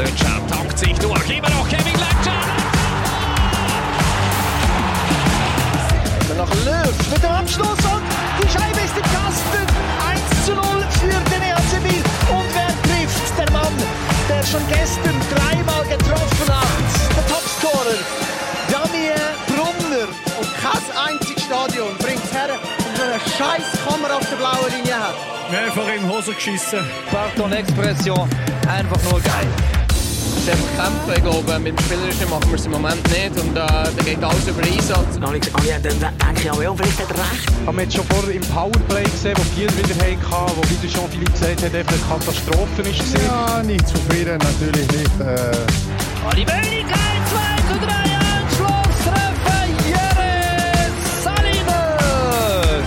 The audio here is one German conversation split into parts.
Lötschau taucht sich durch. Immer noch Kevin Lötschau. Nach Löw mit dem Abschluss und die Scheibe ist im Kasten. 1 zu 0 für den EAC Biel. Und wer trifft? Der Mann, der schon gestern dreimal getroffen hat. Der Topscorer, Daniel Brunner. Und kein einziges Stadion bringt es her, um so eine scheiß Kamera auf der blauen Linie hat. Mehrfach in die Hose geschissen. Pardon Expression, einfach nur geil. Sehr kämpfen, ich glaube, mit dem Spielerischen machen wir es im Moment nicht und äh, da geht alles über Einsatz. Und ah ja, dann denke ich auch, ja, vielleicht hat er recht. Haben wir jetzt schon vorher im Powerplay gesehen, wo Biel wieder hatte, wo wieder schon viele gesagt hat, einfach eine Katastrophe ist. Ja, nicht zufrieden, natürlich nicht. Äh. Oh, die Möglichkeit, 2 zu 3 Anschlusstreffer, Jere Saliner!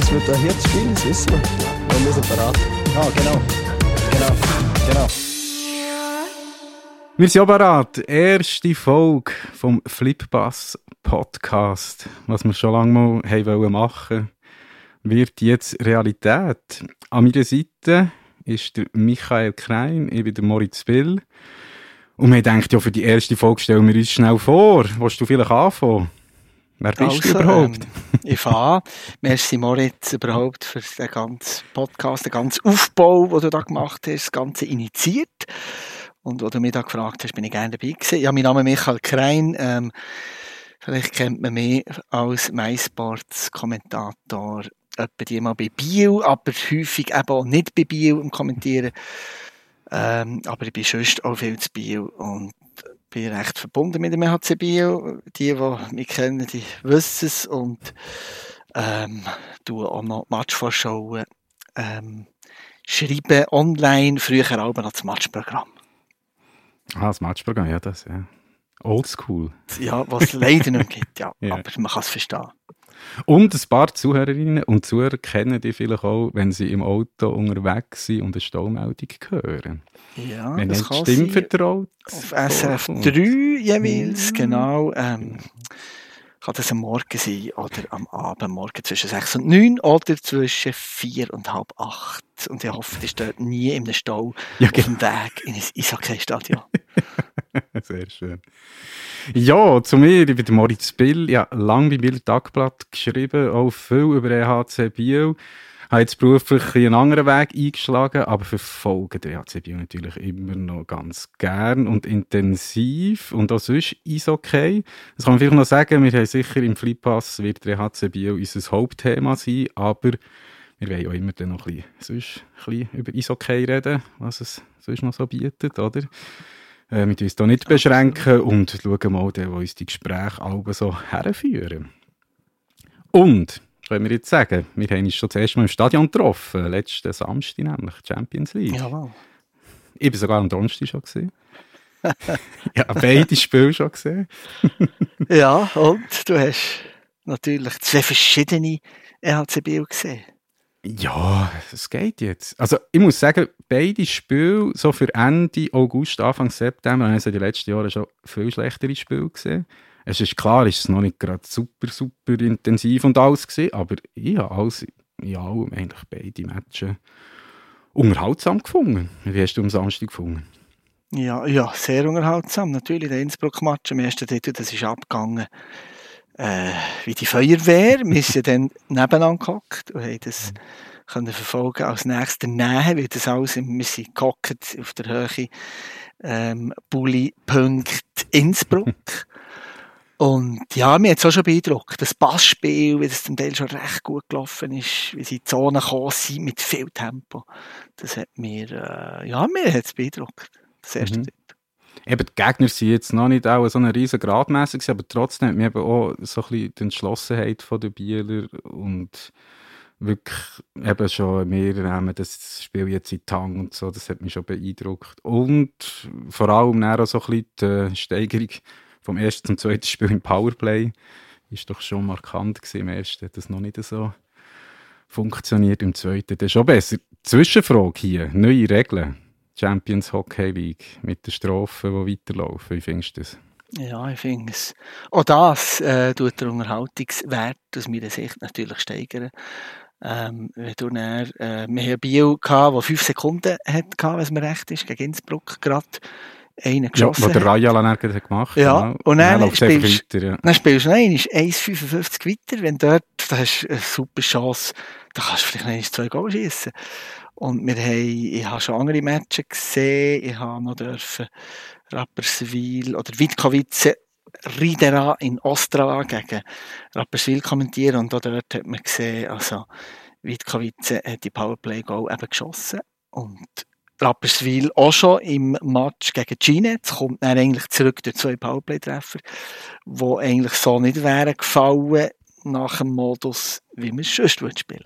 Es wird ein Herzspiel, das wissen wir. Wir müssen parat. Ja, genau. Genau. Genau. Wir sind bereit. Erste Folge vom Flippass Podcast, was wir schon lange mal haben wollen machen, wird jetzt Realität. An meiner Seite ist der Michael Krein, ich bin der Moritz Bill. Und wir denken, ja, für die erste Folge stellen wir uns schnell vor. Willst du vielleicht anfangen? Wer bist also, du überhaupt? Ähm, ich fange Merci Moritz überhaupt für den ganzen Podcast, den ganzen Aufbau, den du da gemacht hast, das Ganze initiiert. Und wo du mich da gefragt hast, bin ich gerne dabei gewesen. Ja, mein Name ist Michael Krein. Ähm, vielleicht kennt man mich als MySports-Kommentator etwa die mal bei Bio, aber häufig eben auch nicht bei Bio im Kommentieren. Ähm, aber ich bin sonst auch viel zu Bio und bin recht verbunden mit dem HC Bio. Die, die mich kennen, die wissen es und ähm, tue auch noch Matchvorschauen ähm, schreiben online, früher auch noch das Matchprogramm. Ah, das Matchprogramm, ja, das, ja. Oldschool. Ja, was es leider nicht gibt, ja. Ja. Aber man kann es verstehen. Und ein paar Zuhörerinnen und Zuhörer kennen die vielleicht auch, wenn sie im Auto unterwegs sind und eine Staumeldung hören. Ja, wenn das kann Stimme sein. vertraut. Auf SRF 3 jeweils, genau. Ähm, kann das am Morgen sein oder am Abend, morgen zwischen 6 und 9 oder zwischen 4 und halb 8. Und ich hoffe, das steht nie im Stau Ja, auf genau. dem Weg in ein Eishockey-Stadion. Sehr schön. Ja, zu mir, ich bin Moritz Bill. Ja, lange bei Bill Tagblatt geschrieben, auch viel über EHC Biel. Habe jetzt beruflich einen anderen Weg eingeschlagen, aber verfolge den EHC Biel natürlich immer noch ganz gern und intensiv. Und auch sonst ist okay. Das kann man vielleicht noch sagen, wir haben sicher im Flippass wird der EHC Biel unser Hauptthema sein, aber wir wollen auch immer dann noch ein bisschen, sonst ein bisschen über Eishockey reden, was es sonst noch so bietet, oder? Äh, wir uns hier nicht beschränken und schauen mal, wo uns die Gespräche alle so herführen. Und, können wir jetzt sagen, wir haben uns schon das erste Mal im Stadion getroffen, letzten Samstag nämlich, Champions League. Jawohl. Ich war sogar am Donnerstag schon gesehen. ja, beide Spiele schon gesehen. Ja, und du hast natürlich zwei verschiedene EHC Biel gesehen. Ja, es geht jetzt. Also ich muss sagen, beide Spiele, so für Ende August, Anfang September, haben also die letzten Jahre schon viel schlechtere Spiele gesehen. Es ist klar, es ist noch nicht gerade super, super intensiv und alles gesehen, aber ich habe alles, in allem eigentlich beide Matches unterhaltsam gefunden. Wie hast du am Samstag gefunden? Ja, ja, sehr unterhaltsam. Natürlich, der Innsbruck-Match am ersten Titel, das ist abgegangen äh, wie die Feuerwehr. Wir sind dann nebeneinander gehockt und haben das können verfolgen als nächster Nähe, weil das alles, im- wir sind gehockt auf der Höhe ähm, Bulli Punkt Innsbruck. Und ja, mir hat es auch schon beeindruckt. Das Passspiel, wie das zum Teil schon recht gut gelaufen ist, wie sie in die Zone gekommen sind mit viel Tempo. Das hat mir, äh, ja, mir hat es beeindruckt. Das erste Mhm. Eben, die Gegner sind jetzt noch nicht auch so eine riesen Gradmesser gewesen, aber trotzdem hat mir eben auch so ein bisschen die Entschlossenheit von der Bieler und wirklich eben schon mehr nehmen das Spiel jetzt in Hand und so, das hat mich schon beeindruckt. Und vor allem auch so ein bisschen die Steigerung vom ersten zum zweiten Spiel im Powerplay ist doch schon markant gewesen im ersten, hat das noch nicht so funktioniert, im zweiten dann schon besser. Zwischenfrage hier, neue Regeln. Champions Hockey League mit den Strafen, die weiterlaufen. Wie findest du das? Ja, ich finde es. Auch das äh, tut den Unterhaltungswert aus meiner Sicht natürlich steigern. Ähm, wenn du dann, äh, wir haben Bio der fünf Sekunden hat, wenn es mir recht ist, gegen Innsbruck gerade einen geschossen ja, wo der Rajala hat gemacht Ja, genau. und dann, dann spielst, weiter, ja. dann spielst du noch 1,55 weiter, wenn dort, da hast du eine super Chance, da kannst du vielleicht noch zwei Goal schießen. Und wir haben, ich habe schon andere Matches gesehen, ich habe noch dürfen Rapperswil oder Witkowice Ridera in Ostrava gegen Rapperswil kommentieren und auch dort hat man gesehen, also Witkowice hat die Powerplay-Goal eben geschossen und Rapperswil auch schon im Match gegen Ginetz, kommt dann eigentlich zurück durch zwei Powerplay-Treffer, die eigentlich so nicht wären gefallen nach dem Modus, wie man es sonst spielen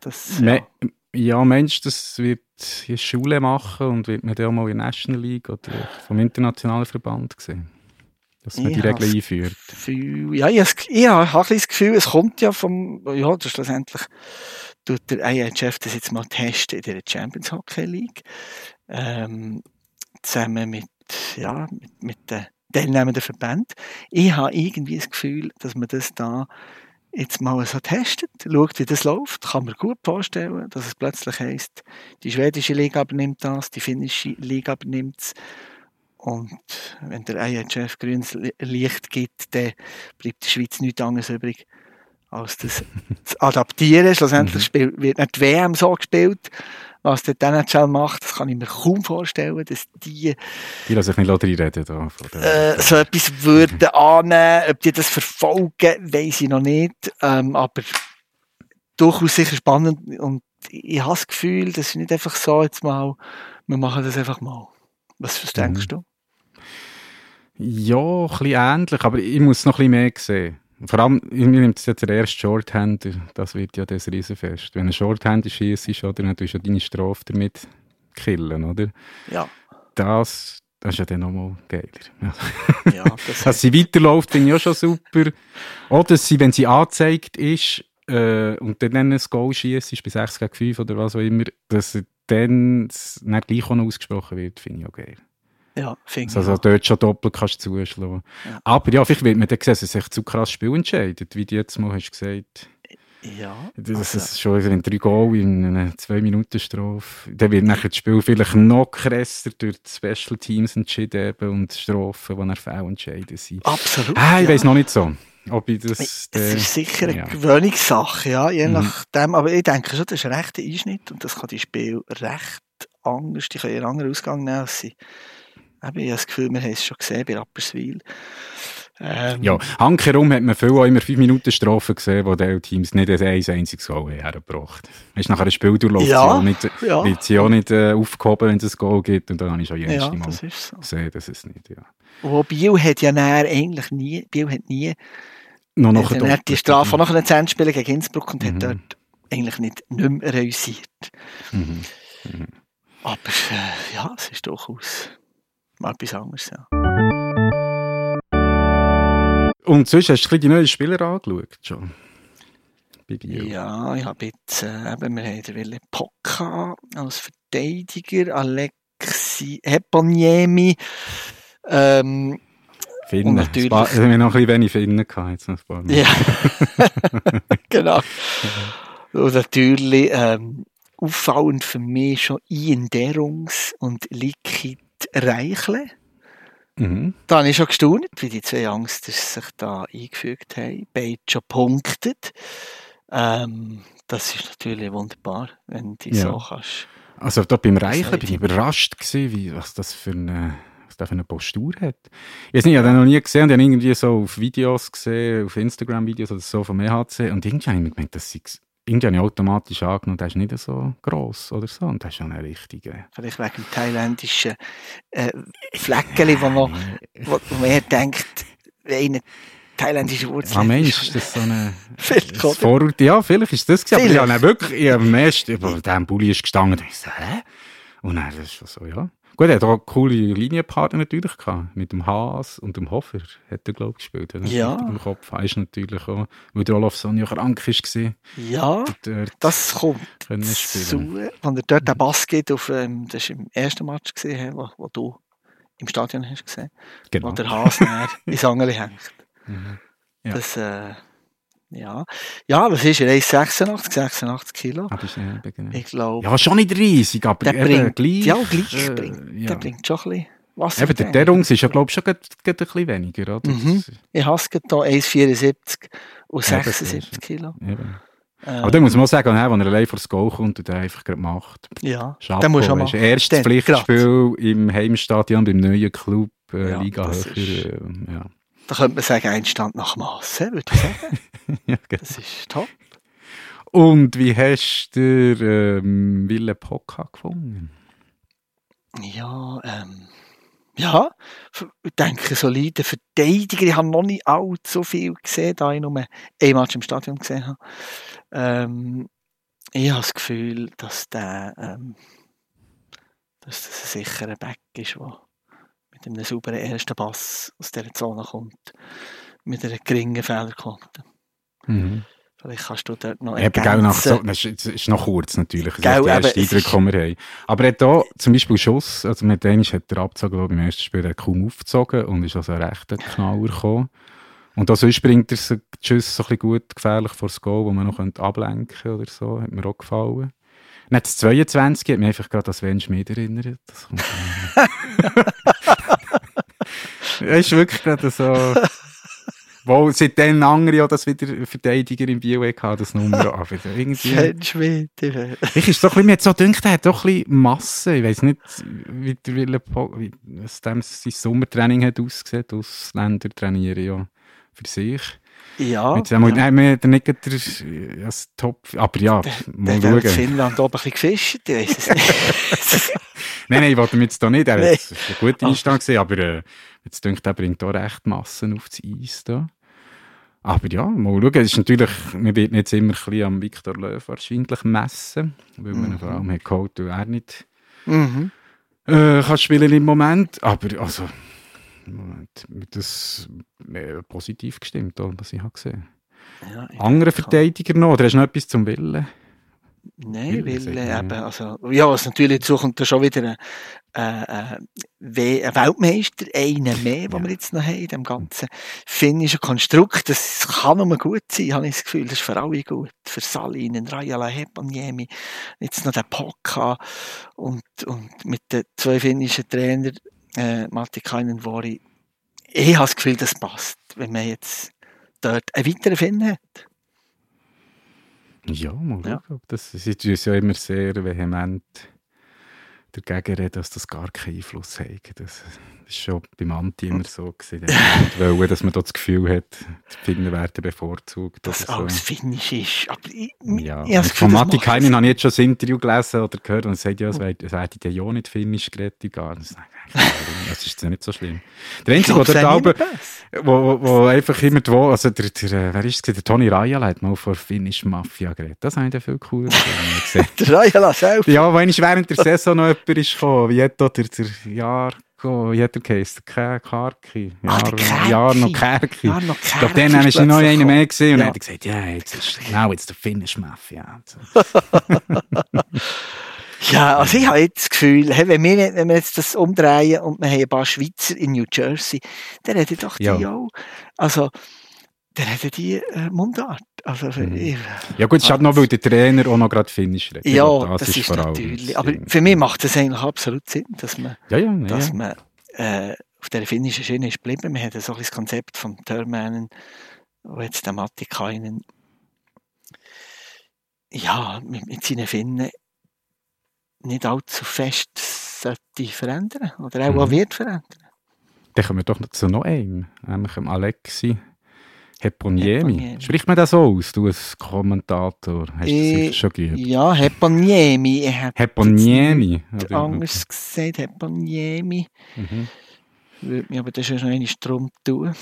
das, ja. ja, Mensch, das wird die Schule machen und wird man dann auch mal in der National League oder vom internationalen Verband sehen, dass man ich die Regeln einführt. Gefühl, ja, ich, ich habe ein das Gefühl, es kommt ja vom, ja, das schlussendlich tut der IHF das jetzt mal testen in der Champions Hockey League. Ähm, zusammen mit, ja, mit, mit den teilnehmenden Verbänden. Ich habe irgendwie das Gefühl, dass man das da jetzt mal so testet, schaut, wie das läuft, kann man gut vorstellen, dass es plötzlich heisst, die schwedische Liga übernimmt das, die finnische Liga übernimmt es. Und wenn der IHF grünes Licht gibt, dann bleibt der Schweiz nichts anderes übrig, als das zu adaptieren. Schlussendlich mhm. wird nicht die WM so gespielt. Was der NHL macht, das kann ich mir kaum vorstellen, dass die... Die lassen sich nicht reden da. Äh, so etwas würden annehmen, ob die das verfolgen, weiß ich noch nicht. Ähm, aber durchaus sicher spannend und ich habe das Gefühl, das ist nicht einfach so, jetzt mal, wir machen das einfach mal. Was, was denkst mhm. du? Ja, ein bisschen ähnlich, aber ich muss noch ein bisschen mehr sehen. Vor allem, mir nimmt es jetzt der erste Shorthander, das wird ja das Riesenfest. Wenn ein Shorthander schießt, oder, dann tust du ja deine Strafe damit killen, oder? Ja. Das, das ist ja dann nochmal geiler. Ja, das dass sie weiterläuft, finde ich auch schon super. Oder dass sie, wenn sie angezeigt ist, äh, und dann ein Goal schießt, bei 6 gegen 5 oder was auch immer, dass dann nicht gleich auch noch ausgesprochen wird, finde ich auch geil. Ja, finde also, also dort schon doppelt kannst du zuschlagen. Ja. Aber ja, vielleicht wird man dann sehen, dass sich zu krass Spiel entscheidet, wie du jetzt mal hast gesagt. Ja. Das also. ist schon in drei Goal in einer zwei Minuten Strophe. Dann wird nachher das Spiel vielleicht noch krasser durch die Special Teams entschieden und Strophen, die nach Fehlentscheiden sind. Absolut. Ah, ich ja. weiß noch nicht so. Ob ich das, es äh, ist sicher eine ja. Gewöhnungssache, ja, je mhm. nachdem. Aber ich denke schon, das ist ein rechter Einschnitt und das kann die Spiel recht anders, die können einen anderen Ausgang nehmen als sie ich habe das Gefühl, wir haben es schon gesehen bei Rapperswil. Ähm, ja, hankerum hat man viel auch immer 5 Minuten Strafe gesehen, wo die Teams nicht ein einziges Goal hergebracht haben. Ist nachher ein Spiel durchläuft, ja, nicht, ja. wird sie auch nicht äh, aufgehoben, wenn es ein Goal gibt. Und dann habe ich schon jedes ja, Mal das ist so. gesehen, dass es nicht, ja. Wo Biel hat ja näher eigentlich nie, Biel hat nie noch noch äh, hat die Strafe noch einen Zehn spielen gegen Innsbruck und mhm. hat dort eigentlich nicht, nicht mehr reüssiert. Mhm. Mhm. Aber äh, ja, es ist durchaus mal etwas anderes. Ja. Und sonst hast du die neuen Spieler angeschaut schon? Ja, ich habe jetzt, äh, eben, wir haben den Wille Pocca als Verteidiger, Alexi Heponiemi, ähm, Finnen. Natürlich. Paar, wir haben noch ein bisschen wenig Finnen gehabt, jetzt noch ein Ja, genau. Und natürlich, ähm, auffallend für mich schon Ian Derungs und Likit Reichle. Mhm. Da habe ich schon gestaunt, wie die zwei Youngsters sich da eingefügt haben. Beide schon punktet. Ähm, das ist natürlich wunderbar, wenn du ja. so kannst. Also da beim Reichle bin ich überrascht gewesen, wie, was das für eine, was das für eine Postur hat. Ich habe den noch nie gesehen, ich habe irgendwie so auf Videos gesehen, auf Instagram-Videos oder so vom EHC und irgendwie habe ich mir gemeint, das sei irgendwie habe ich automatisch angenommen, der ist nicht so gross oder so. Und das ist schon eine richtige. Vielleicht wegen dem thailändischen äh, Fleckchen, wo man, wo, wo man denkt, eine thailändische Wurzel. Ah, Mensch, ist das so eine. Vorurteil? Ja, vielleicht ist das gewesen. Aber ich habe wirklich, ich habe am ersten, über dem Bulli ist gestanden, und ich so, hä? Und dann, das ist schon so, ja. Gut, er hat auch coole Linienpartner natürlich gehabt. Mit dem Haas und dem Hofer hat er, glaube ich, gespielt. Ja. Im Kopf ist natürlich auch, weil der Olofsson ja krank war. Ja, das kommt zu, wenn er dort den Bass geht, auf, ähm, das war im ersten Match, gesehen, wo, wo du im Stadion hast gesehen, genau. wo der Haas ins Angeli hängt. Mhm. Ja. Das, äh, Ja, ja was ist er? 1,86, 86 Kilo. Ah, das eben, genau. Ich glaube, Ja, schon nicht riesig, aber der bringt, gleich. ja, gleich äh, ja. der bringt schon ein bisschen Wasser. Eben, der Derungs ist ja, glaube ich, schon grad, grad ein bisschen weniger, oder? Mhm. Das- Ich habe es hier 1,74 und Ja, das 76 ist- Kilo. Eben. Ähm, Aber da muss man auch sagen, wenn er allein vor das Goal kommt und er einfach gerade macht. Ja, Chapeau, du auch weisst machen. Erstes Dann, Pflichtspiel im Heimstadion beim neuen Club, äh, Ja, Liga das höher. ist- Äh, ja. Da könnte man sagen, ein Stand nach Masse, würde ich sagen. ja, genau. Das ist top. Und wie hast du ähm, Wille Pocca gefunden? Ja, ähm, ja, ich denke, solide Verteidiger. Ich habe noch nicht allzu viel gesehen, da ich nur ein Match im Stadion gesehen habe. Ähm, ich habe das Gefühl, dass der, ähm, dass das ein sicherer Back ist, der mit einem sauberen ersten Pass aus dieser Zone kommt, mit einer geringen Fehlerquote. Mhm. Vielleicht kannst du dort noch Eben, gell, nach so, ergänzen. das ist, noch kurz natürlich. Das Gell, ist der erste eben, Eindruck, den wir haben. Aber er hat hier zum Beispiel Schuss, also mit dem hat er abgezogen, glaube ich, im ersten Spiel er kaum aufgezogen und ist also ein rechter Knaller gekommen. Und auch sonst bringt er so die Schüsse so ein bisschen gut gefährlich vor das Goal, wo man noch ablenken könnte oder so. Hat mir auch gefallen. Nicht das 22 hat mich einfach gerade an Sven Schmid erinnert. Das kommt Er ist wirklich gerade so... Wo seitdem andere auch das wieder Verteidiger im Bio hatten, das Nummer. Aber irgendwie... Sven Schmidt. ich ist doch ein bisschen, mir so gedacht, er hat doch ein bisschen Masse. Ich weiß nicht, wie der Wille wie was dem sein Sommertraining hat ausgesehen. Ausländer trainieren ja für sich. Ja, Jetzt haben wir, ja. nein, wir nicht der- das Top, aber ja, mal Der hat in schauen. Finnland oben ein bisschen gefischt, ich weiß es nicht. Nein, nein, ich wollte mir jetzt da nicht, er es ist ein guter Ah. Einstand gesehen, aber äh, jetzt denke ich, er bringt auch recht Massen aufs Eis da. Aber ja, mal schauen, es ist natürlich, wir werden jetzt immer ein bisschen am Viktor Löw wahrscheinlich messen, weil man ihn vor allem hat geholt, weil er nicht mhm. äh, kann spielen im Moment, aber also im Moment das äh, positiv gestimmt, was ich habe gesehen. ja, ich Andere Verteidiger noch, oder hast du noch etwas zum Willen? Nein, weil äh, eben, also, ja, was natürlich kommt, da schon wieder ein, äh, äh, Weltmeister, einer mehr, den Ja. wir jetzt noch haben, in dem ganzen finnischen Konstrukt. Das kann nur gut sein, habe ich das Gefühl. Das ist für alle gut. Für Salinen, Rajala, Hepaniemi, jetzt noch der Pokka und, und mit den zwei finnischen Trainern, äh, Matikainen, Vori. Ich habe das Gefühl, das passt, wenn man jetzt dort einen weiteren Finn hat. Ja, mal Ja. schauen. Das ist uns ja immer sehr vehement dagegen reden, dass das gar keinen Einfluss hat. Das, das ist schon beim Anti immer so gewesen. Wollen, dass man da das Gefühl hat, die Finnen werden bevorzugt. dass so. alles finnisch ist. Aber ich, Ja, ich Gefühl, von Matti Kainin habe ich jetzt schon das Interview gelesen oder gehört und er sagt, ja, es es werde ja ja nicht finnisch geredet. Das das ist ja nicht so schlimm. Der Einzige, der sei oben, wo, wo, wo einfach immer wo- also der, der, äh, wer ist es, der Toni Rajala hat mal vor finnisch Mafia geredet. Das habe ich dann viel cooler gesehen. Der Rajala selbst. Ja, wenn ich während der Saison noch jemand ist gekommen, wie hat da der, der Jahr, wie hat der geheißen? Karki. Ah, der Kärki. Jahr noch Kärki. Ja, noch Ich glaube, dann ist noch plötzlich einer mehr gesehen und Ja. hat gesagt, ja, jetzt ist, now it's the Finnish Mafia. Ja, also ich habe jetzt das Gefühl, hey, wenn, wir, nicht- wenn wir jetzt das umdrehen und wir haben ein paar Schweizer in New Jersey, dann hätten doch die Ja. auch, also, dann hätten die äh, Mundart. Also, Mhm. ich, Ja gut, es ist halt noch, weil der Trainer auch noch gerade Finnisch redet. Ja, glaube, das, ist, vor allem natürlich. das Aber für mich macht das eigentlich absolut Sinn, dass man, Ja, ja, dass ja. man äh, auf der finnischen Schiene ist geblieben. Wir haben so ein das Konzept von Törmänen, wo jetzt der Matti Kainen ja, mit, mit seinen Finnen nicht allzu fest sollte verändern oder auch, Mhm. auch wird verändern. Dann kommen wir doch noch zu noch einem, nämlich Alexi Heponiemi. Spricht man das so aus, du als Kommentator? Hast du das Äh, sicher schon gehört? Ja, Heponiemi. Heponiemi? anders gesagt, Heponiemi. Mhm. Würde mich aber das schon noch einmal drum tun.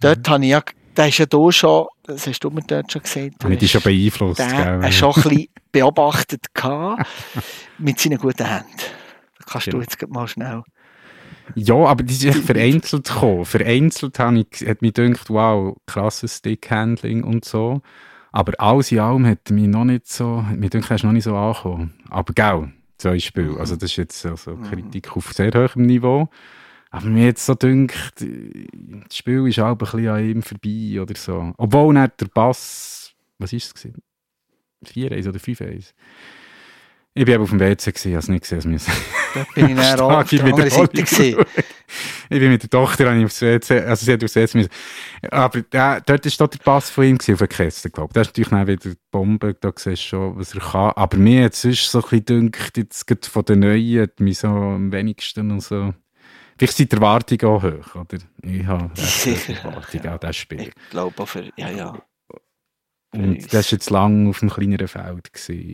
Dort habe ich ja, der ist ja da schon, das hast du mir dort schon gesagt, ich dich schon beeinflusst, der gell? er schon ein bisschen beobachtet gehabt, mit seinen guten Händen. Da kannst du Genau. jetzt mal schnell. Ja, aber die sind vereinzelt gekommen. Vereinzelt habe ich, hat mich gedacht, wow, krasses Stickhandling und so. Aber alles in allem hat mich noch nicht so, hat mich gedacht, er ist noch nicht so angekommen. Aber gell, zwei Spiele. Also das ist jetzt also Kritik auf sehr hohem Niveau. Aber mir jetzt so dünkt, das Spiel ist auch ein bisschen an ihm vorbei oder so. Obwohl nicht der Pass, was war es? 4-1 oder 5-1? Ich bin eben auf dem WC, gewesen, habe es nicht gesehen. Also da bin ich näher auf der anderen Seite gewesen. Ich bin mit der Tochter ich aufs WC, also sie hat aufs WC müssen. Aber der, dort war der Pass von ihm gewesen, auf der Kiste, glaube ich. Da ist natürlich dann wieder die Bombe, da siehst du schon, was er kann. Aber mir jetzt ist so ein bisschen dünkt, jetzt gerade von den Neuen, mich so am wenigsten und so. Vielleicht sind die Erwartungen auch hoch, oder? Ich habe Erwartungen ja. an das Spiel. Ich glaube auch für, ja, ja. Und das war jetzt lange auf einem kleineren Feld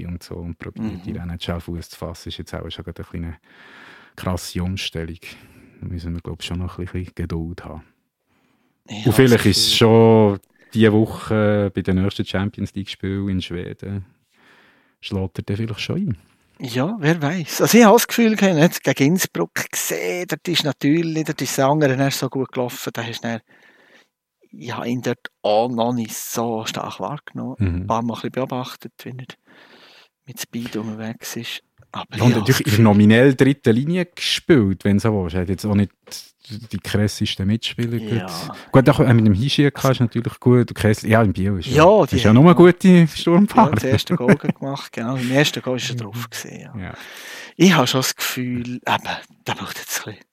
und so und probiert, mhm. die NHL Fuß zu fassen, ist jetzt auch schon eine kleine krasse Umstellung. Da müssen wir, glaube ich, schon noch ein bisschen Geduld haben. Ja, und vielleicht ist es schon diese Woche bei den nächsten Champions League-Spielen in Schweden, schlägt er vielleicht schon ein. Ja, wer weiß. Also ich habe das Gefühl, ich habe gegen Innsbruck gesehen, dort ist natürlich, dort ist das andere so gut gelaufen, da hast du ich habe ihn dort auch noch nicht so stark wahrgenommen. Mhm. Ein paar Mal ein bisschen beobachtet, wie er mit Speed unterwegs ist. Aber ja, und natürlich in nominell dritten Linie gespielt, wenn du so willst. Er hat jetzt auch nicht die krassesten Mitspieler. Ja. Gut, auch mit dem Hischieka ist natürlich gut. Kessel, ja, im Bio ist ja, die ist ja nur eine gute Sturmfahrt. Ja, das erste Goal gemacht, genau. Im ersten Goal ist er drauf gesehen. Ja. ja. Ich habe schon das Gefühl, eben, der braucht jetzt ein bisschen,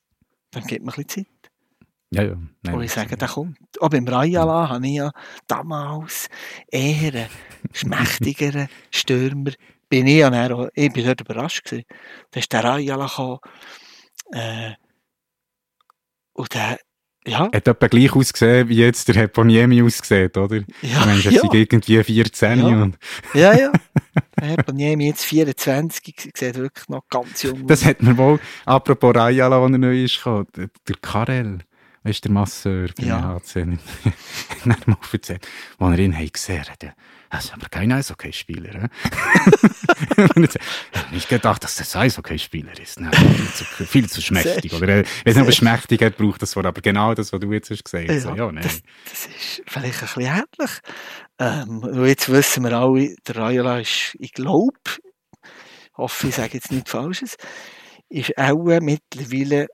dann gibt man ein bisschen Zeit. Ja, ja. Nein, wo ich sage, der kommt. Auch beim Rayala habe ich ja damals eher einen schmächtigeren Stürmer. Bin ich, ja dann, ich bin dort überrascht gewesen. Da ist der Rayala gekommen. Äh, und der, ja. Hat etwa gleich ausgesehen, wie jetzt der Heponiemi aussieht, oder? Ja, ich meine, das ja. sind irgendwie 14 ja. und... ja, ja. Der Heponiemi jetzt 24, sieht wirklich noch ganz jung Das hat mir wohl, apropos Rayala, als er neu ist, der Karel weißt der Masseur bei ja. HC, nicht mal erzählt, als er ihn gesehen hat. Das ist aber kein Eishockeyspieler. ich gedacht, dass das Eishockeyspieler ist. Nein, viel, zu, viel zu schmächtig. Oder, ich weiß nicht, ob schmächtig hat, braucht das Wort, aber genau das, was du jetzt hast gesagt hast. Ja, ja, nein. Das, das, ist vielleicht ein bisschen ähnlich. Ähm, jetzt wissen wir alle, der Rayola ist, ich glaube, hoffe, ich sage jetzt nichts Falsches, ist auch mittlerweile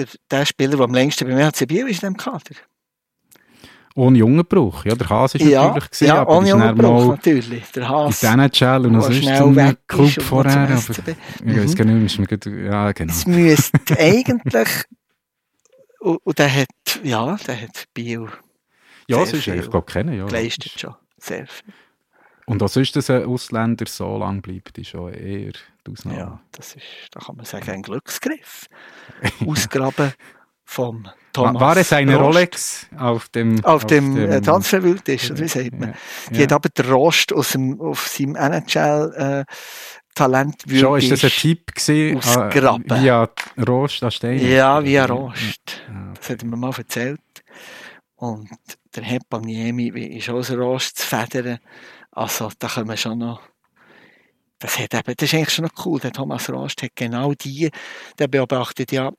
der, der Spieler, der am längsten beim HC Biel ist in diesem Kader. Ohne Jungenbruch, ja, der Hase ist ja, natürlich gesehen, ja, aber ohne Jungenbruch, natürlich. Der Hase. In NHL und sonst ein Club vorher, aber ich weiß gar nicht, mehr, ja, genau. Es müsste eigentlich, und, und der hat, ja, der hat Biel Ja, sonst, ich glaube, kennen, ja. Geleistet schon, sehr viel. Und was ist, dass ein Ausländer so lange bleibt, ist schon eher die Ausnahme. Ja, das ist, da kann man sagen, ein Glücksgriff. Ausgraben vom Thomas War es eine Rost. Rolex auf dem, auf, auf dem, dem äh, Transferwildtisch, oder wie sagt man? Ja, Die ja. hat aber den Rost aus dem, auf seinem NHL äh, Talent Schon, ist das ein Tipp gewesen? Ausgraben. Äh, via Rost an Stein? Ja, via Rost. Ja. Das hat er mir mal erzählt. Und der Hepaniemi ist auch so Rost zu federn. Also, da können wir schon noch. Das, hat eben, das ist eigentlich schon noch cool. Der Thomas Rost hat genau die, der beobachtet ja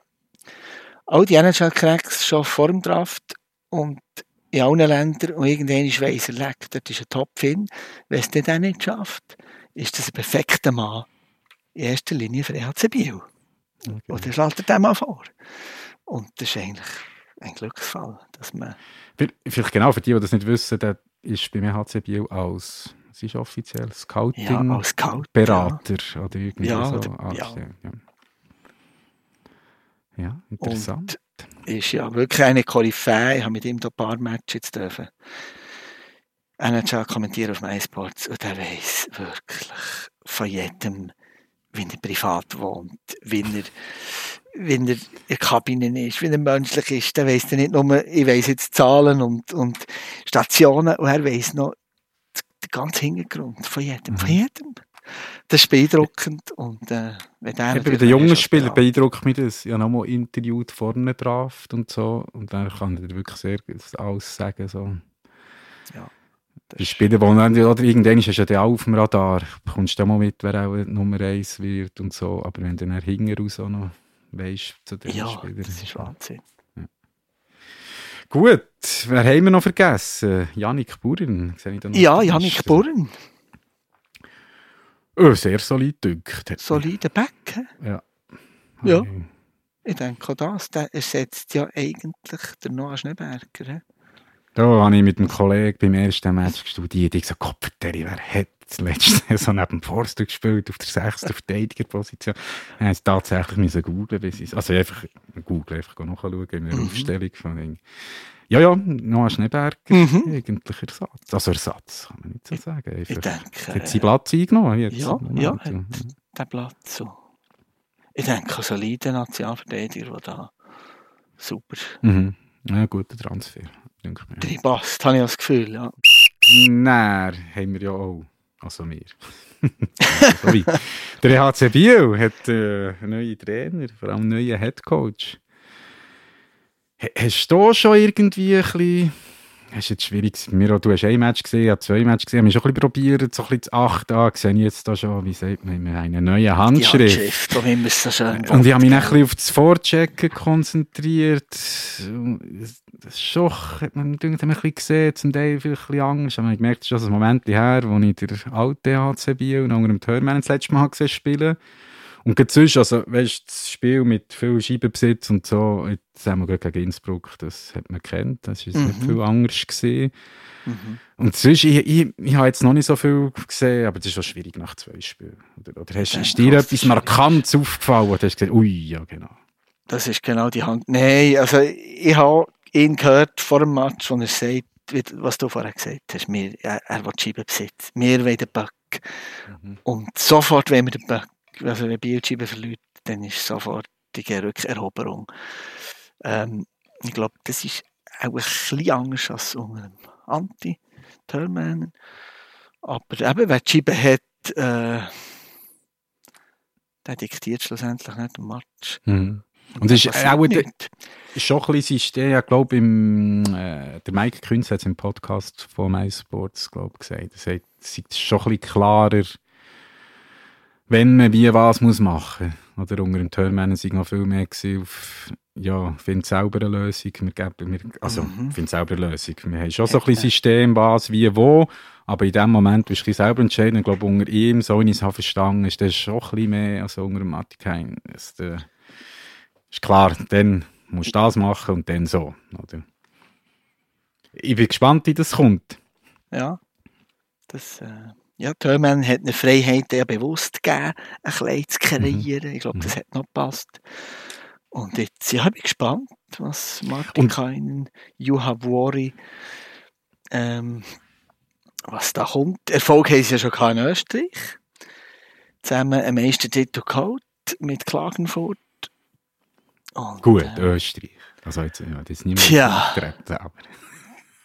all die NHL-Cracks schon vor dem Draft und in allen Ländern und irgendwann ist weiss er, leck, dort ist ein Top-Fin. Wenn es den nicht schafft, ist das ein perfekter Mann in erster Linie für EHC Biel. Okay. Oder schlägt er den mal vor. Und das ist eigentlich ein Glücksfall, dass man... Vielleicht genau für die, die das nicht wissen, der ist beim HC Biel als, es ist offiziell, Scouting, ja, als Scout, Berater ja. oder irgendwie ja, so. Oder, ja. ja. ja. interessant. Und ist ja wirklich eine Koryphäe. Ich habe mit ihm da ein paar Matches jetzt dürfen. NHL kommentieren auf MySports und er weiß wirklich von jedem, wie er privat wohnt, wie er wenn er in der Kabine ist, wenn er menschlich ist, dann weiss er nicht nur, ich weiss jetzt Zahlen und, und Stationen, und er weiss noch den ganzen Hintergrund von jedem, mhm. von jedem. Das ist beeindruckend. Und, äh, wenn der Eben, bei den jungen Spielern beeindruckt mich das. Ich habe nochmal interviewt vorne drauf und so. Und dann kann er wirklich sehr alles sagen. So. Ja. Die Spieler, die dann, oder irgendwann ist ja der auf dem Radar, bekommst du mal mit, wer auch Nummer 1 wird und so. Aber wenn dann hinten raus auch noch weißt zu den ja, Spielern. das ist Wahnsinn. Ja. Gut, wer haben wir noch vergessen? Janik Buren. Ja, Janik Buren. Oh, sehr solid dünkt. Solide Back, Ja. Ja. Ich denke auch das. Der ersetzt ja eigentlich der Noah Schneeberger. Da habe ich mit einem Kollegen beim ersten Match studiert. Ich gesagt, Gott, wer hat letzte Saison neben Forster gespielt, auf der sechsten Verteidigerposition. Er es tatsächlich müssen googlen, bis ich Also einfach googeln, einfach nachschauen in der Mhm. Aufstellung von Ding. Ja, ja, Noah Schneeberger, Mhm. eigentlich Ersatz. Also Ersatz, kann man nicht so sagen. Einfach, Ich denke. hat seinen Platz eingenommen jetzt. Ja, ja, hat der Platz so. Ich denke, ein solider Nationalverteidiger, der da super Mhm. Ja, guter Transfer, denke ich mir. reinpasst, habe ich das Gefühl. Ja. Nein, haben wir ja auch. Also wie. Der EHC Biel hat äh, neuen Trainer, vor allem einen neuen Headcoach. Ha- Hast du schon irgendwie ein bisschen... Es ist jetzt schwierig. Mir auch, du hast ein Match gesehen, ich habe zwei Matches gesehen. Wir haben schon ein bisschen probiert, so ein bisschen zu achten. Ah, sehe ich jetzt da schon, wie sagt man, immer, eine neue Die Handschrift. Handschrift, da wie man es so schön Und ich habe mich ein bisschen auf das Vorchecken konzentriert. Das das ist schon, hat man gedacht, ein bisschen gesehen, zum Teil vielleicht ein bisschen Angst. Aber ich ist schon ein Moment her, wo ich den alten HC Biel und unter dem Törmann das letzte Mal gesehen spielen. Und gerade sonst, also, weißt das Spiel mit viel Scheibenbesitz und so, jetzt haben wir gerade gegen Innsbruck, das hat man kennt, das war nicht Mhm. viel anders. Gewesen. Mhm. Und sonst, ich, ich, ich habe jetzt noch nicht so viel gesehen, aber das ist schon schwierig nach zwei Spielen. Oder, oder hast, ist dir etwas ist Markantes aufgefallen, wo du hast gesagt, ui, ja genau. Das ist genau die Hand. Nein, also ich habe ihn gehört vor dem Match, wo er sagt, was du vorher gesagt hast, wir, er, er will die Scheibe besitzen. Wir wollen den Böck. Mhm. Und sofort, wenn wir den Böck, also wenn Biel die Scheibe verliert, dann ist sofort die Rückeroberung. Ähm, ich glaube, das ist auch ein bisschen anders als unter dem Anti-Törmänen. Aber eben, wer die Scheibe hat, äh, der diktiert schlussendlich nicht den Match. Mhm. Und es ist auch schon ein bisschen System, ich glaube, im, äh, der Mike Künz hat es im Podcast von MySports, glaube ich, gesagt. Er sagt, es ist schon ein bisschen klarer, wenn man wie was muss machen muss. Oder unter dem Turnman sind noch viel mehr auf, ja, find selber eine Lösung. Wir geben, wir, also, Mhm. find selber eine Lösung. Wir haben schon so ein bisschen System, was, wie, wo. Aber in dem Moment willst du selber entscheiden. Ich glaube, unter ihm, so wie ich es habe verstanden, ist das schon ein bisschen mehr als unter dem Matikain. Es, äh, ist klar, dann musst du das machen und dann so. Oder? Ich bin gespannt, wie das kommt. Ja, das, äh, ja, Thurman hat eine Freiheit ja bewusst gegeben, ein Kleid zu kreieren. Ich glaube, das hat noch gepasst. Und jetzt ja, bin ich gespannt, was Martin Kainen, Juha Vuori, ähm, was da kommt. Erfolg haben sie ja schon in Österreich. Zusammen einen Meistertitel geholt mit Klagenfurt. Und, Gut, äh, Österreich. Also jetzt, ja, das ist nicht Tja. mehr auftreten,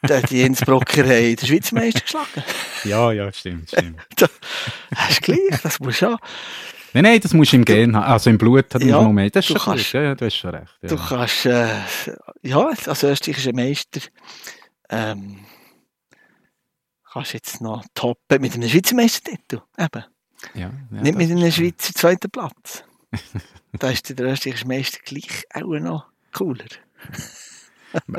aber. äh, die Innsbrucker haben den Schweizer Meister geschlagen. Ja, ja, stimmt, stimmt. Das ist gleich, das muss schon. nein, nein, das musst du im Gen haben. Also im Blut hat man Ja, noch mehr. Das ist du schon kannst-. Ja, ja, du hast schon recht. Ja. Du kannst, äh, ja, als österreichischer Meister, ähm, kannst jetzt noch toppen mit einem Schweizer Meistertitel. Eben. ja, ja, Nicht mit einem Schweizer zweiten Platz. da ist der österreichische Meister gleich auch noch cooler.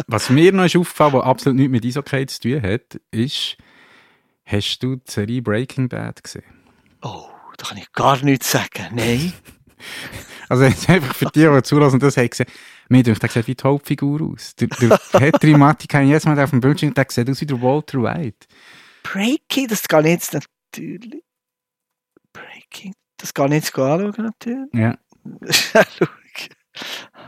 Was mir noch ist aufgefallen, was absolut nichts mit Eishockey zu tun hat, ist, hast du die Serie Breaking Bad gesehen? Oh, da kann ich gar nichts sagen. Nein. Also jetzt einfach für die, die zulassen, das haben gesehen, mir denkt, der sieht wie die Hauptfigur aus. Der, der Petri Matti kann jetzt mal auf dem Bildschirm, der sieht aus wie der Walter White. Breaking, das kann ich jetzt natürlich. Breaking, das kann ich jetzt anschauen, natürlich. Ja.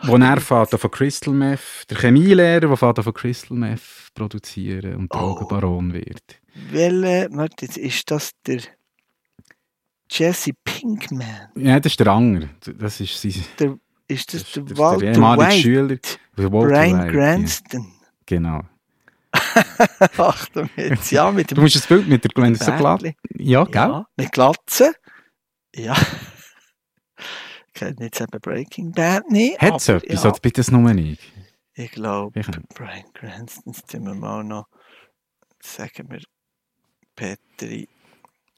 Wo er fährt von Crystal Meth, der Chemielehrer, der fährt von Crystal Meth produzieren und Oh. Drogenbaron wird. Welche, warte, ist das der Jesse Pinkman? Ja, das ist der Anger. Das ist sein, Der, ist das, das, der ist Walter der White? Schüler. Der Walter Brian White, Cranston. Ja, genau. Achtung jetzt, ja, mit Du dem musst das Bild mit der es so glatt. Ja, gell? Ja, mit Glatze. Ja. Ich kenne jetzt eben Breaking Bad nicht. Hat es etwas? Ja, Oder bitte das nur nicht? ich glaube, Brian Cranston, jetzt tun wir mal noch, sagen wir, Petri,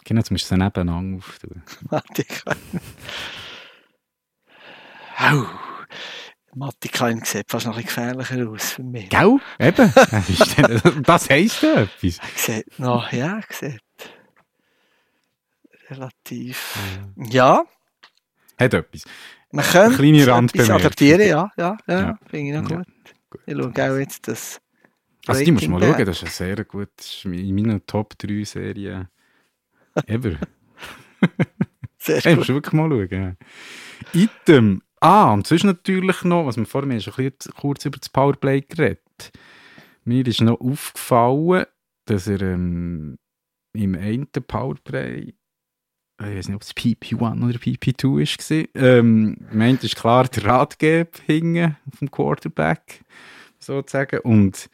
Genau, jetzt musst du sie nebeneinander auftun. Matti Kain. Au. Matti Kain sieht fast noch ein bisschen gefährlicher aus für mich. Gell? Eben. das heisst ja etwas. Sieht noch, ja, sieht relativ, ja, Hat etwas. Man könnte kleine Randbemerkung. adaptieren, ja, ja, ja, Ja. finde ich noch Ja, gut. Ich schaue auch jetzt das Also die musst du mal schauen, das ist ein sehr gut, in meinen Top 3 Serien ever. Sehr Hey, gut. musst du wirklich mal schauen. Item. Ah, und sonst natürlich noch, was wir vorhin wir haben schon bisschen kurz über das Powerplay geredet. Mir ist noch aufgefallen, dass er ähm, im einen Powerplay, ich weiß nicht, ob es PP1 oder PP2 war, ähm, meint ist klar der Ratgeber hingen vom Quarterback, sozusagen. Und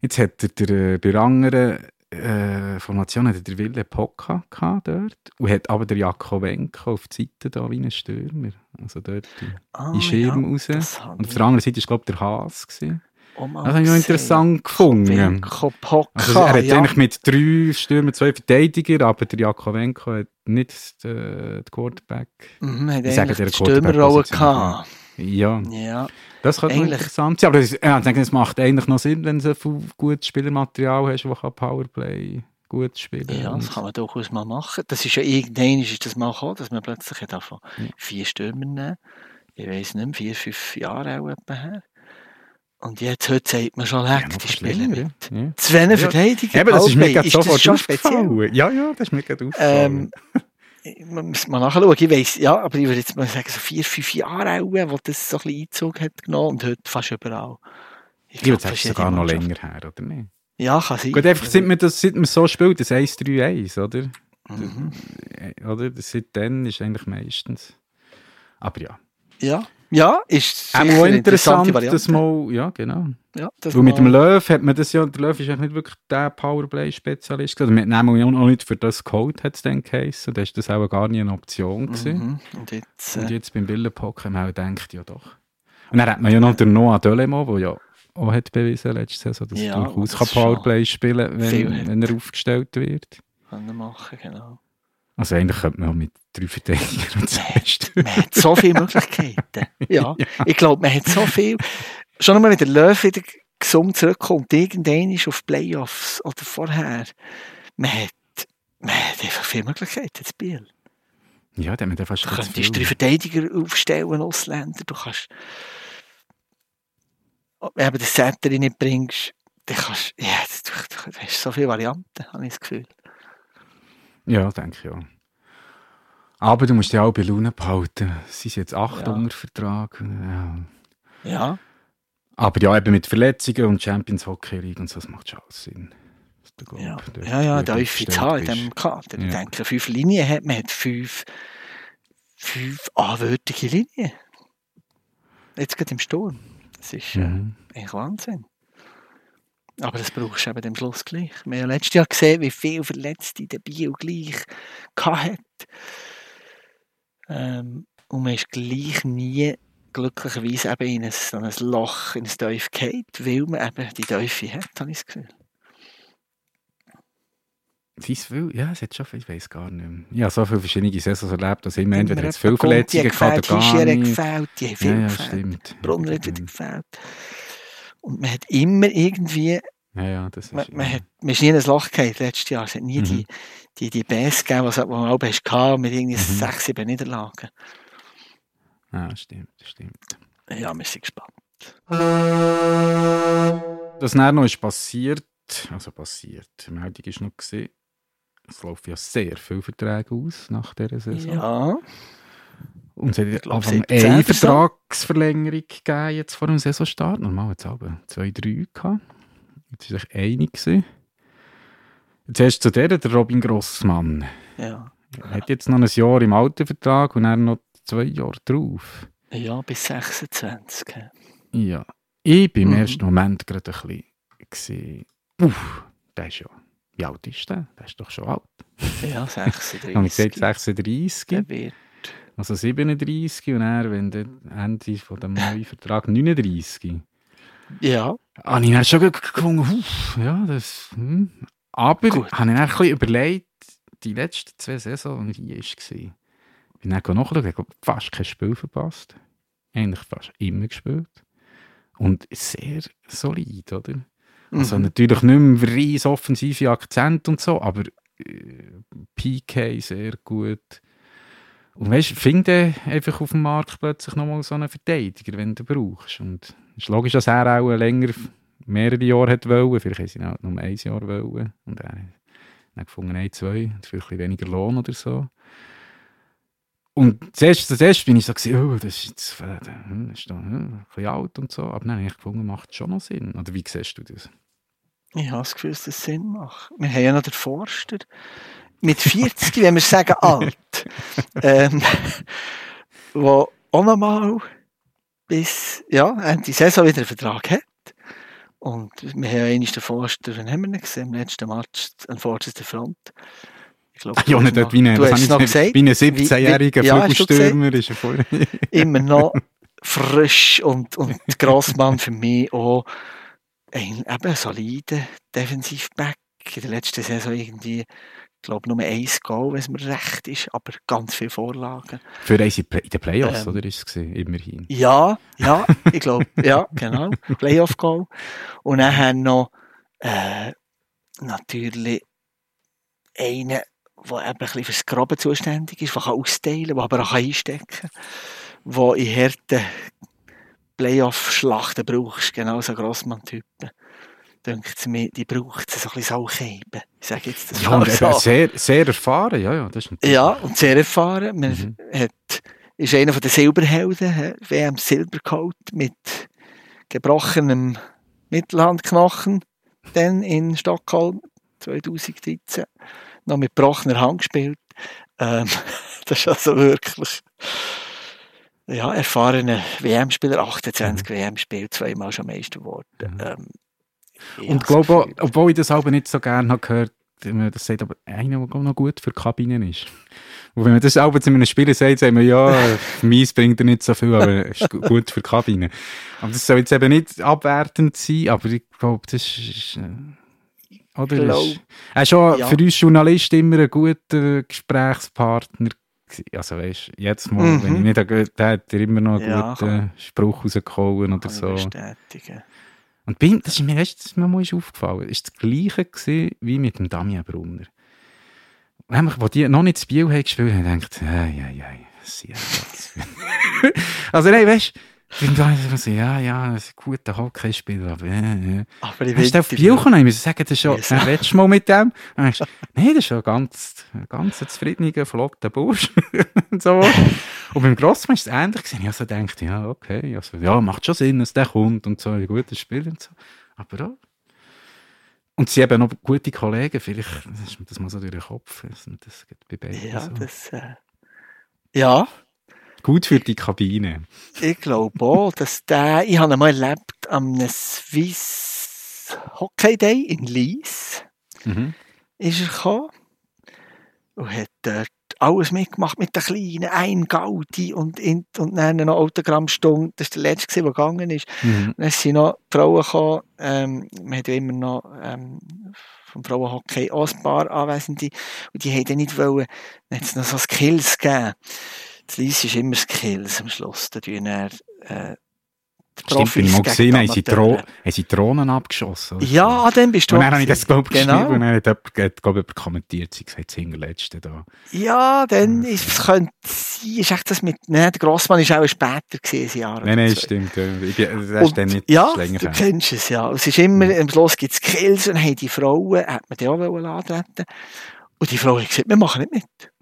jetzt hat er der, äh, bei der anderen äh, Formation hat er der Wille Pocca gehabt dort und hat aber der Jakowenko auf die Seite da wie ein Stürmer. Also dort in Ah, in Schirm ja, raus. Und auf der anderen Seite war, glaube ich, der Haas. Gewesen. Mal Das habe ich noch interessant gefunden. Pocca, Also er hat ja. eigentlich mit drei Stürmern zwei Verteidiger, aber der Jakowenko hat nicht äh, den Quarterback. Mhm, hat Ich sage die Stürmerrolle gehabt. Ja, Ja, das könnte Eigentlich- interessant sein. Aber das, ja, ich denke, es macht eigentlich noch Sinn, wenn du so viel gutes Spielermaterial hast, das kann Powerplay gut spielen ja, Und- das kann man durchaus mal machen. Das ist ja irgendwann ist das mal gekommen, dass man plötzlich davon vier Stürmer nehmen. Ich weiß nicht vier, fünf Jahre auch etwa her. Und jetzt, heute sagt man schon, leck, Ja, die spielen mit. ja. Zwei Ja. Verteidiger. Eben, das ist mir gerade ist das sofort schon speziell. Ja, ja, das ist mir gerade aufgefallen. Ähm, man muss mal nachschauen. Ich weiss, ja, aber ich würde jetzt mal sagen, so vier, fünf Jahre auch, wo das so ein bisschen Einzug hat genommen und heute fast überall. ich würde glaub, sagen, fast sogar noch länger her, oder nicht? Ja, kann sein. Gut, einfach seit man, das, seit man so spielt, das 1-3-1, oder? Mhm. Äh, Oder? Das Seitdem ist eigentlich meistens. Aber ja. Ja, ja, ist Auch sicher interessante interessant, Variante. mal, ja, genau. ja, das Weil mit dem Löw hat man das ja, der Löw ist eigentlich nicht wirklich der Powerplay-Spezialist gewesen. Wir nehmen auch nicht für das Code, hat es dann geheißen. Da ist das auch gar nie eine Option gewesen. Mhm. Und jetzt, Und äh, jetzt beim Billenpock haben wir auch gedacht, ja doch. Und dann hat man ja noch den Noah Dölemo, der ja auch hat bewiesen letzte Saison, dass Ja, er durchaus das kann Powerplay spielen viel wenn, wenn er aufgestellt wird. können wir machen, genau. Also eigentlich könnte man auch mit drei Verteidigern und Stürmern. Man hat so viele Möglichkeiten. Ja, ich glaube, man hat so viel. Schon einmal, wenn der Löw wieder gesund zurückkommt, irgendein ist auf Playoffs oder vorher, man hat, man hat einfach viele Möglichkeiten, das Biel. Ja, der hat man fast Du könntest drei Verteidiger aufstellen, Ausländer. Du kannst, wenn du den Setter nicht bringst, dann kannst ja, du, du, du hast so viele Varianten, habe ich das Gefühl. Ja, denke ich ja. Aber du musst dich auch bei Laune behalten. Sie sind jetzt acht Ja. unter Vertrag. Ja. Ja, Aber ja, eben mit Verletzungen und Champions Hockey League und so, das macht schon alles Sinn. Glaub, ja, dort ja, ja da ist viel in diesem Kader. Ich Ja. denke, fünf Linien hat, man hat fünf, fünf anwürdige Linien. Jetzt gerade im Sturm. Das ist äh, Mhm. eigentlich Wahnsinn. Aber das brauchst du eben am Schluss gleich. Wir haben letztes Jahr gesehen, wie viele Verletzte der Bio gleich hatte. Ähm, und man ist gleich nie glücklicherweise eben in ein, so ein Loch, in ein Teufel gefallen, weil man eben die Teufel hat, habe ich das Gefühl. Wie viel? Ja, es hat schon viel, ich weiß gar nicht mehr. Ich habe so viele verschiedene Saisons erlebt, dass immer entweder Immer hat es viele Verletzungen gehabt oder gar nicht. gefällt, die haben viel Ja, ja, gefällt. Brunner hat wieder gefällt. Und man hat immer irgendwie, Ja, ja, das ist... man, man, hat, man ist nie in ein Loch gefallen letztes Jahr. Es hat nie Mhm. die, die, die Bass gegeben, die du auch hast gehabt, mit irgendwie Mhm. sechs, sieben Niederlagen. Ja, stimmt, stimmt. Ja, wir sind gespannt. Das dann noch ist passiert, also passiert, die Meldung ist noch gesehen, es laufen ja sehr viele Verträge aus nach dieser Saison. Ja, Und es hat glaub, Anfang 17 eine. Vertragsverlängerung gegeben jetzt vor dem Saisonstart. Normal hat es aber zwei, drei gehabt. Jetzt war sich einig. gewesen. Jetzt hast du zu der, der Robin Grossmann. ja. Er hat jetzt noch ein Jahr im alten Vertrag und dann noch zwei Jahre drauf. Ja, bis 26. ja. Ich bin im Mhm. ersten Moment gerade ein bisschen. Uff, der ist ja. Wie alt ist der? Der ist doch schon alt. Ja, 36. Habe ich gesagt, 36. Der wird, Also 37 und er, wenn der Ende von dem neuen Vertrag 39. ja, Habe ich dann schon ge- gefunden, uff, ja, das. Hm. Aber Gut. habe ich dann ein bisschen überlegt, die letzten zwei Saisons, wie ich war. Bin dann nachgeschaut, ich habe fast kein Spiel verpasst. Eigentlich fast immer gespielt. Und sehr solid, oder? Also Mhm. natürlich nicht mehr riesen offensive Akzent und so, aber äh, PK sehr gut. Und weißt, finde einfach auf dem Markt plötzlich nochmal so einen Verteidiger, wenn du brauchst. Und es ist logisch, dass er auch länger, mehrere Jahre hat wollen. Vielleicht haben sie auch nur ein Jahr wollen. Und er hat gefunden, ein, zwei, vielleicht ein weniger Lohn oder so. Und zuerst, zuerst bin ich so, gewesen, oh, das ist jetzt äh, das ist da, ein bisschen alt und so. Aber dann habe ich gefunden, macht schon noch Sinn. Oder wie siehst du das? Ich habe das Gefühl, dass das Sinn macht. Wir haben ja noch den Forster. Mit 40, wenn wir sagen alt, ähm, wo auch noch mal bis, ja, Ende Saison wieder einen Vertrag hat. Und wir haben ja einmal den Forster, wann haben wir ihn gesehen? Im letzten Match an vorderster Front. Ich glaube, ja, nicht dort wie ein, du hast noch gesagt, wie ein 17-jähriger ja, Flügelstürmer ist er vorher. Immer noch frisch und, und Grossmann für mich auch ein eben solider Defensivback. In der letzten Saison irgendwie, ich glaube, nur ein Goal, wenn es mir recht ist, aber ganz viele Vorlagen. Für eins in den Playoffs, ähm, oder ist es immerhin? Ja, ja, ich glaube, ja, genau. Playoff-Goal. Und dann haben noch äh, natürlich einen, der eben ein bisschen fürs Graben zuständig ist, der kann austeilen, der aber auch einstecken kann, der in harten Playoff-Schlachten brauchst, genau so Grossmann-Typen. Denkt mir, die braucht es so ein bisschen Sauchheben. Ich sage jetzt das ja, und so. sehr, sehr erfahren, ja, ja. Das ist ja, und sehr erfahren. Man mhm. hat, ist einer der Silberhelden, WM Silbercoat mit gebrochenem Mittelhandknochen, dann in Stockholm 2013 noch mit gebrochener Hand gespielt. Ähm, das ist also wirklich ja, erfahrener WM-Spieler, 28 mhm. WM-Spiel, zweimal schon Meister geworden. Mhm. Ähm, und glaube, obwohl ich das aber nicht so gerne habe gehört, man das sagt, aber einer, der noch gut für Kabinen ist. Und wenn man das auch zu einem Spieler sagt, sagen wir, ja, meins bringt er nicht so viel, aber ist gut für Kabinen. Aber das soll jetzt eben nicht abwertend sein, aber ich glaube, das ist, äh, oder? Glaub, ist, er ist schon ja. für uns Journalisten immer ein guter Gesprächspartner also weißt jetzt mal, mhm. wenn ich nicht der hat er immer noch einen ja, guten Spruch rausgehauen oder so. Bestätigen. Und bin, das ist mir erst mal aufgefallen. ist das Gleiche gewesen, wie mit dem Damian Brunner. Nämlich, wo die noch nicht das Spiel haben gespielt haben, gedacht, ja, ja, ja, also nein, weißt du, ja, ja, ein guter Hockeyspieler, aber, äh, aber ich Hast du auf Biel kommen? Muss sagen, das ist schon, yes. letztes Mal mit dem. Nein, das ist schon ein ganz, ganz zufriedener, flotter Bursch. und so. Und beim Grossmann ist es ähnlich gewesen. Ich habe so gedacht, ja, okay, also, ja, macht schon Sinn, dass der kommt und so, ein guter Spieler und so. Aber ja. Und sie haben noch gute Kollegen, vielleicht ist mir das mal so durch den Kopf, dass das bei beiden Ja, so. das, äh, ja. Gut für die Kabine. Ich glaube auch, dass der, ich habe ihn mal erlebt am Swiss Hockey Day in Lies. Mhm. Ist er gekommen und hat dort alles mitgemacht mit den Kleinen, ein Gaudi und, und dann noch Autogrammstunde. Das war der letzte, der gegangen ist. Mhm. Dann sind noch Frauen gekommen, ähm, wir haben immer noch ähm, vom Frauenhockey auch ein paar Anwesende und die wollten nicht wollen, dann hat es noch so Skills gegeben. Das Lies ist immer Skills am Schluss. Da tun er, äh, Stimmt, ich mal gesehen, haben sie, Dro haben sie Drohnen abgeschossen. Ja, dann bist du. Und dann habe ich das, glaube ich, genau. und dann hat jemand, glaube ich, kommentiert, sie gesagt, das Hinterletzte da. Ja, dann ja. ist, könnte sein, ist echt das mit, ne, der Grossmann ist auch später gewesen, Jahre. Nein, nein, stimmt, ich, das ist dann nicht ja, länger du kennst es, ja. Es ist immer, am Schluss gibt es Kills und haben die Frauen, hat man die auch antreten Und die Frau hat gesagt, wir machen nicht mit.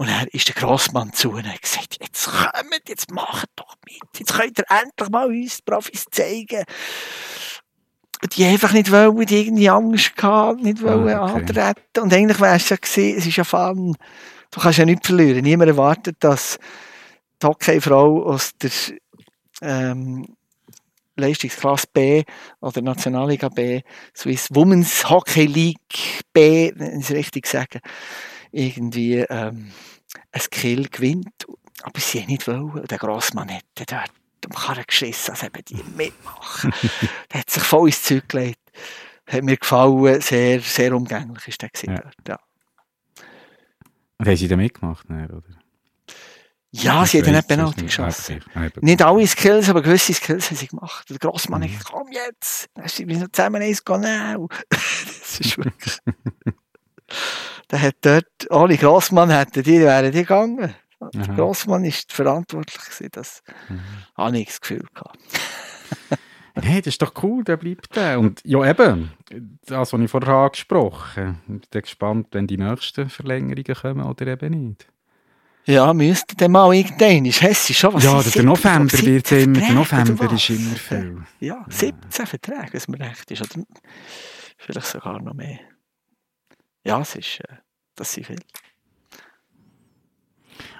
Und er ist der Grossmann zu und hat gesagt, jetzt kommt, jetzt macht doch mit, jetzt könnt ihr endlich mal uns Profis zeigen. Und die einfach nicht wollen, die irgendwie Angst gehabt, nicht wollen ah, okay. antreten. Und eigentlich wär's ja gesehen, es ist ja Fun. Du kannst ja nichts verlieren. Niemand erwartet, dass die Hockeyfrau aus der, ähm, Leistungsklasse B oder Nationalliga B, Swiss Women's Hockey League B, wenn ich es richtig sage, irgendwie ähm, ein Kill gewinnt. Aber sie nicht wollen. Der Grossmann hätte dort am Karren geschissen, als eben die mitmachen. der hat sich voll ins Zeug gelegt. Hat mir gefallen, sehr, sehr umgänglich ist der ja. dort. Ja. Und haben sie da mitgemacht, ne, oder? Ja, sie haben nicht Penalty geschossen. Nicht alle Skills, aber gewisse Skills haben sie gemacht. Der Grossmann mhm. hat gesagt, komm jetzt, dann wir noch zusammen eins gehen. das ist wirklich... der hat dort, ohne Grossmann hätten die, wären die gegangen. Der Aha. Grossmann war verantwortlich, gewesen, das Mhm. habe ich das Gefühl gehabt. Hey, das ist doch cool, der bleibt der. Und ja, eben, das, was ich vorher angesprochen habe. Ich bin gespannt, wenn die nächsten Verlängerungen kommen oder eben nicht. Ja, müsste dann mal irgendein. Ist Hessi schon was? ja, der 17 November wird 17 immer, der November ist was? immer viel. Ja, 17 Verträge, wenn mir recht ist. Oder vielleicht sogar noch mehr. Ja, es ist, äh, das sind viele.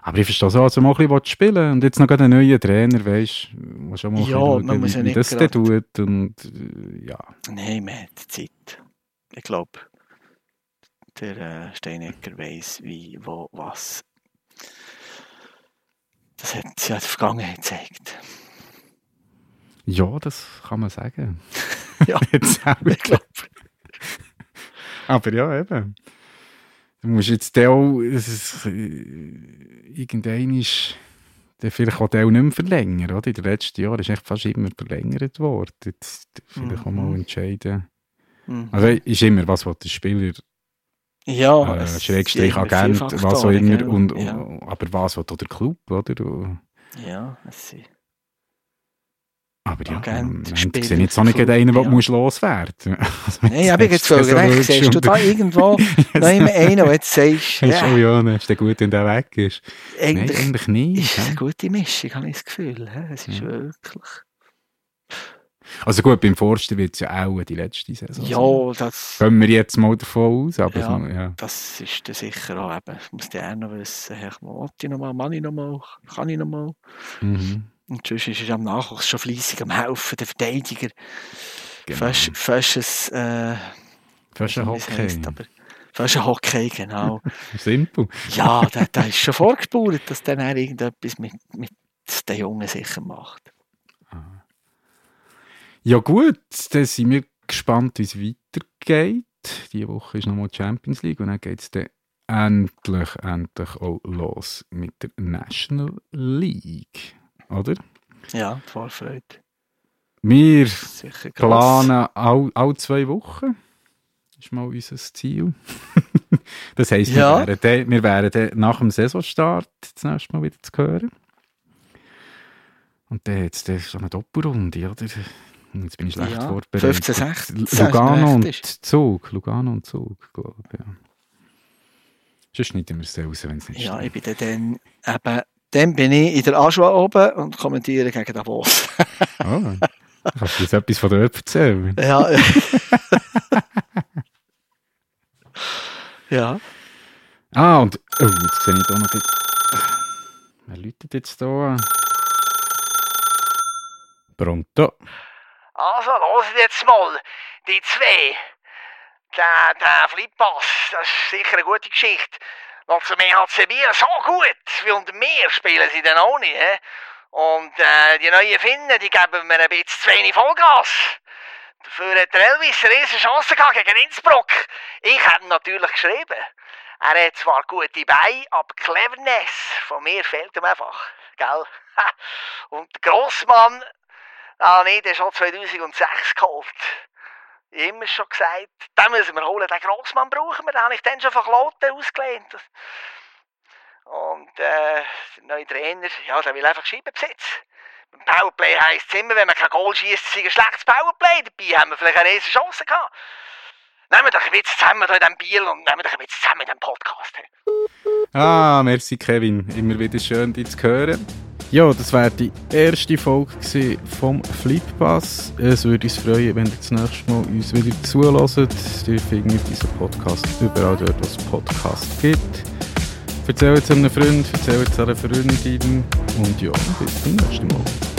Aber ich verstehe so, also mal ein bisschen spielen und jetzt noch einen neuen Trainer, weißt du, schon mal Ja, bisschen man muss ja nicht das gerade- tut und äh, ja. Nein, man hat Zeit. Ich glaube, der äh, Steinecker weiß, wie, wo, was. Das hat sich ja der Vergangenheit gezeigt. Ja, das kann man sagen. Ja, jetzt auch. ich glaube. Aber ja, eben. Du musst jetzt der auch, es ist, äh, irgendein ist, der vielleicht auch der nicht mehr verlängern, oder? In den letzten Jahren ist echt fast immer verlängert worden. Jetzt vielleicht auch mal Mhm. entscheiden. Mhm. Also ist immer, was will der Spieler, Ja, äh, Schrägstrich Agent, was auch immer, und, ja. aber was auch der Club, oder? Und- ja, es sind Aber ja, Agent, ich Spieler, sehe jetzt auch nicht gerade einen, den ja. loswerden musst. Nein, ich habe jetzt voll recht. Siehst du da irgendwo noch immer einen, der jetzt sagst, Ja, ja, ja, dann ist der gut, wenn der weg ist. eigentlich Nein, eigentlich nicht. ist es eine gute Mischung, habe ich das Gefühl. Es ist Ja. wirklich... Also gut, beim Forster wird es ja auch die letzte Saison. Ja, das, Gehen wir jetzt mal davon aus, aber Ja. so, ja. das ist dann sicher auch eben. Ich muss der auch noch wissen, will ich noch mal, kann ich noch mal, kann ich noch mal. Mhm. Und sonst ist er am Nachwuchs schon fleissig am Helfen, der Verteidiger. Genau. Fast, fast ein... Äh, Fast ein Hockey. heisst, aber fast ein Hockey, genau. Simpel. ja, da, da ist schon vorgespult, dass dann er irgendetwas mit, mit den Jungen sicher macht. Ja gut, dann sind wir gespannt, wie es weitergeht. Diese Woche ist nochmal die Champions League und dann geht es dann endlich, endlich auch los mit der National League. Oder? Ja, Vorfreude. Wir planen all, all zwei Wochen. Das ist mal unser Ziel. das heisst, Ja. wir, wären dann, wir wären nach dem Saisonstart das nächste Mal wieder zu hören. Und dann jetzt so eine Doppelrunde, oder? Jetzt bin ich schlecht Ja, vorbereitet. 15, 16, Lugano und ist. Zug. Lugano und Zug, glaube ich. Ja. Sonst schneiden wir es raus, wenn es nicht Ja, ich stimmt. bin dann, dann eben, dann bin ich in der Aschua oben und kommentiere gegen Davos. Oh, kannst du uns etwas von dort erzählen? ja. ja. Ah, und oh, jetzt sehe ich da noch... Wer läutet jetzt da? Pronto. Also, hört jetzt mal, die zwei. Der, der Flippass, das ist sicher eine gute Geschichte. Noch zum EHC Biel, so gut unter mir spielen sie dann auch nicht. Und äh, die neuen Finnen, die geben mir ein bisschen zu wenig Vollgas. Dafür hat der Elvis eine riesen Chance gehabt gegen Innsbruck. Ich ihn natürlich geschrieben. Er hat zwar gute Beine, aber Cleverness von mir fehlt ihm einfach. Gell? Und der Grossmann, Ah, nee, der ist schon 2006 geholt. Immer schon gesagt, den müssen wir holen, den Grossmann brauchen wir, den habe ich dann schon von Kloten ausgelehnt. Und äh, der neue Trainer, ja, der will einfach Scheibenbesitz. Beim Powerplay heisst es immer, wenn man kein Goal schießt, es ein schlechtes Powerplay. Dabei haben wir vielleicht eine riesen Chance gehabt. Nehmen wir doch ein bisschen zusammen hier in diesem Biel und nehmen wir doch ein bisschen zusammen in diesem Podcast. Ah, merci Kevin. Immer wieder schön, dich zu hören. Ja, das wäre die erste Folge vom Flippass. Es würde uns freuen, wenn ihr das nächste Mal uns wieder zuhört. Ihr findet diesen Podcast überall dort, wo es Podcasts gibt. Erzählt es einem Freund, erzählt es einer Freundin und ja, bis zum nächsten Mal.